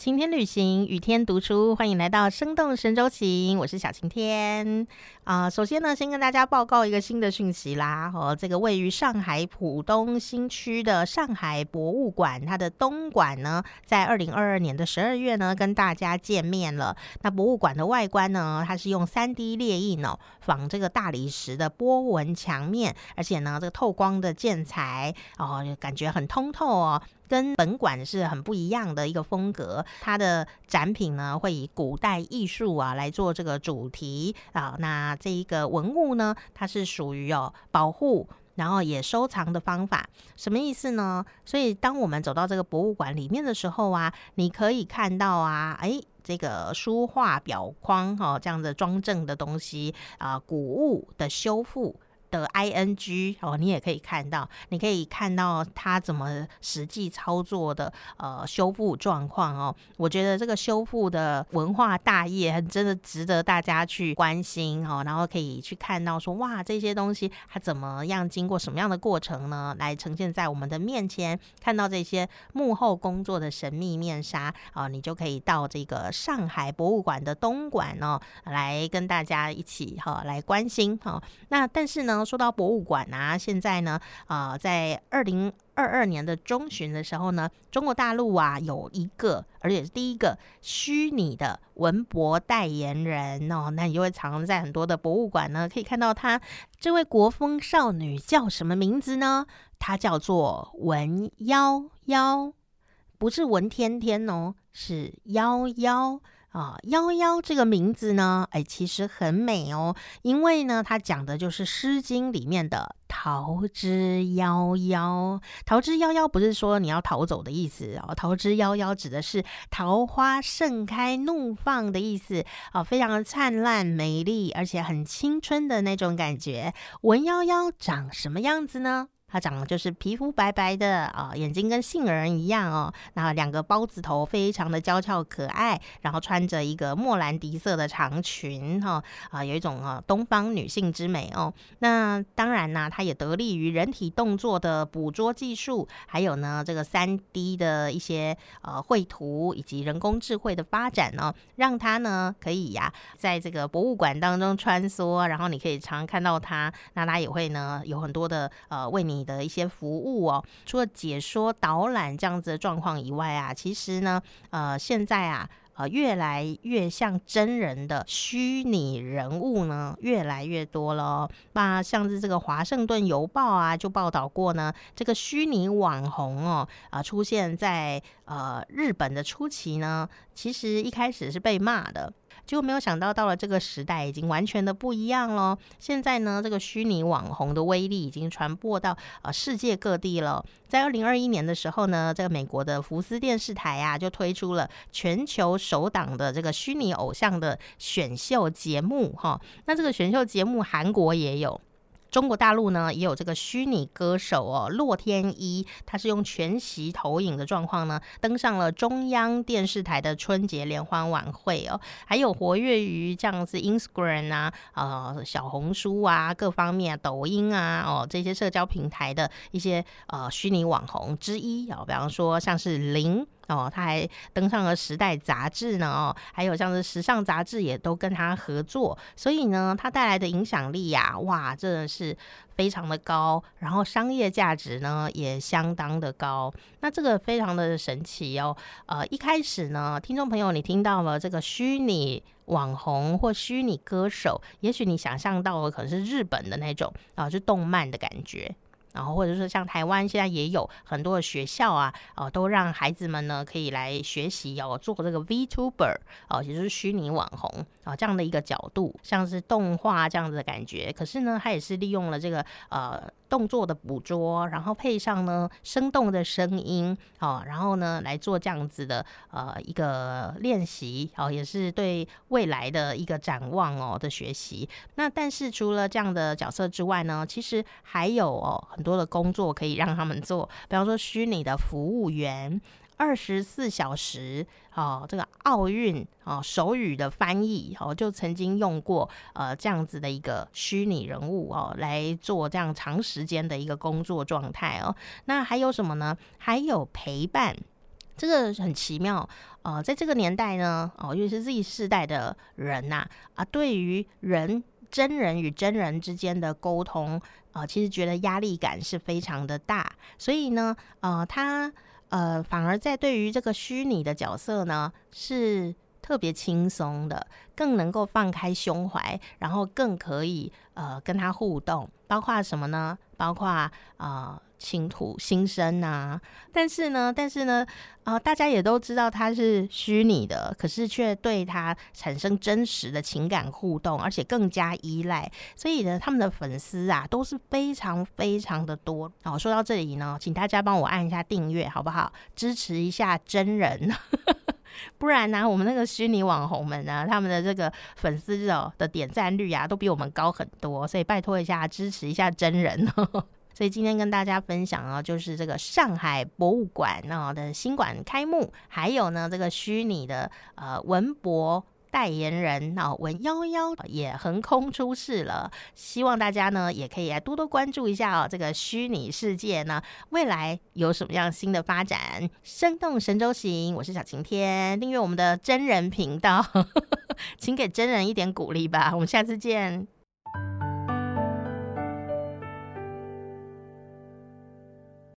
晴天旅行，雨天读书，欢迎来到生动神州行，我是小晴天啊。首先呢，先跟大家报告一个新的讯息啦。哦，这个位于上海浦东新区的上海博物馆，它的东馆呢，在二零二二年的十二月呢，跟大家见面了。那博物馆的外观呢，它是用三 D 列印哦，仿这个大理石的波纹墙面，而且呢，这个透光的建材哦，感觉很通透哦。跟本馆是很不一样的一个风格，它的展品呢会以古代艺术啊来做这个主题啊。那这一个文物呢，它是属于哦保护，然后也收藏的方法，什么意思呢？所以当我们走到这个博物馆里面的时候啊，你可以看到啊，哎，这个书画表框哈这样的装帧的东西啊，古物的修复。的 I N G 哦，你也可以看到，你可以看到它怎么实际操作的呃修复状况哦。我觉得这个修复的文化大业很真的值得大家去关心哦。然后可以去看到说哇，这些东西它怎么样经过什么样的过程呢？来呈现在我们的面前，看到这些幕后工作的神秘面纱啊，你就可以到这个上海博物馆的东馆哦，来跟大家一起哈来关心哈。那但是呢？说到博物馆啊，现在呢，啊，在二零二二年的中旬的时候呢，中国大陆啊有一个，而且是第一个虚拟的文博代言人哦，那你就会常在很多的博物馆呢可以看到她。这位国风少女叫什么名字呢？她叫做文夭夭，不是文天天哦，是夭夭。啊，夭夭这个名字呢，哎，其实很美哦，因为呢，它讲的就是《诗经》里面的“桃之夭夭”。桃之夭夭不是说你要逃走的意思哦，桃之夭夭指的是桃花盛开、怒放的意思啊，非常的灿烂、美丽，而且很青春的那种感觉。文夭夭长什么样子呢？它长得就是皮肤白白的啊，眼睛跟杏仁一样哦，然后两个包子头，非常的娇俏可爱，然后穿着一个莫兰迪色的长裙哈啊，有一种啊东方女性之美哦。那当然呢，它也得力于人体动作的捕捉技术，还有呢这个三 D 的一些呃绘图以及人工智慧的发展呢，让它呢可以呀在这个博物馆当中穿梭，然后你可以常看到它，那它也会呢有很多的呃为你。你的一些服务哦，除了解说导览这样子的状况以外啊，其实呢，呃，现在啊，呃，越来越像真人的虚拟人物呢，越来越多了。那像是这个《华盛顿邮报》啊，就报道过呢，这个虚拟网红哦，啊，出现在呃日本的初期呢，其实一开始是被骂的。结果没有想到，到了这个时代，已经完全的不一样了。现在呢，这个虚拟网红的威力已经传播到呃世界各地了。在二零二一年的时候呢，这个美国的福斯电视台啊，就推出了全球首档的这个虚拟偶像的选秀节目哈。那这个选秀节目，韩国也有。中国大陆呢也有这个虚拟歌手哦，洛天依，他是用全息投影的状况呢登上了中央电视台的春节联欢晚会哦，还有活跃于这样子 Instagram 啊、呃小红书啊各方面、抖音啊哦这些社交平台的一些呃虚拟网红之一哦，比方说像是林。哦，他还登上了《时代》杂志呢，哦，还有像是时尚杂志也都跟他合作，所以呢，他带来的影响力呀，哇，真的是非常的高，然后商业价值呢也相当的高，那这个非常的神奇哦。呃，一开始呢，听众朋友，你听到了这个虚拟网红或虚拟歌手，也许你想象到的可能是日本的那种啊，是动漫的感觉。然后或者是像台湾现在也有很多的学校啊，哦，都让孩子们呢可以来学习哦，做这个 VTuber 哦，也就是虚拟网红啊这样的一个角度，像是动画这样子的感觉。可是呢，他也是利用了这个呃。动作的捕捉，然后配上呢生动的声音，哦，然后呢来做这样子的呃一个练习，哦，也是对未来的一个展望哦的学习。那但是除了这样的角色之外呢，其实还有哦很多的工作可以让他们做，比方说虚拟的服务员。二十四小时哦，这个奥运哦手语的翻译哦，就曾经用过呃这样子的一个虚拟人物哦来做这样长时间的一个工作状态哦。那还有什么呢？还有陪伴。这个很奇妙，呃，在这个年代呢，哦，尤其是 Z 世代的人呐，啊，对于人真人与真人之间的沟通，啊，其实觉得压力感是非常的大，所以呢，呃，他呃，反而在对于这个虚拟的角色呢，是特别轻松的，更能够放开胸怀，然后更可以呃跟他互动，包括什么呢？包括啊。倾吐心声呐，但是呢，但是呢，啊，大家也都知道他是虚拟的，可是却对他产生真实的情感互动，而且更加依赖，所以呢，他们的粉丝啊都是非常非常的多。好，说到这里呢，请大家帮我按一下订阅，好不好？支持一下真人，不然呢，我们那个虚拟网红们呢，他们的这个粉丝哦的点赞率啊，都比我们高很多，所以拜托一下，支持一下真人哦。所以今天跟大家分享啊，就是这个上海博物馆啊的新馆开幕，还有呢这个虚拟的呃文博代言人那文夭夭也横空出世了。希望大家呢也可以来多多关注一下哦，这个虚拟世界呢未来有什么样新的发展？生动神州行，我是小晴天，订阅我们的真人频道，请给真人一点鼓励吧。我们下次见。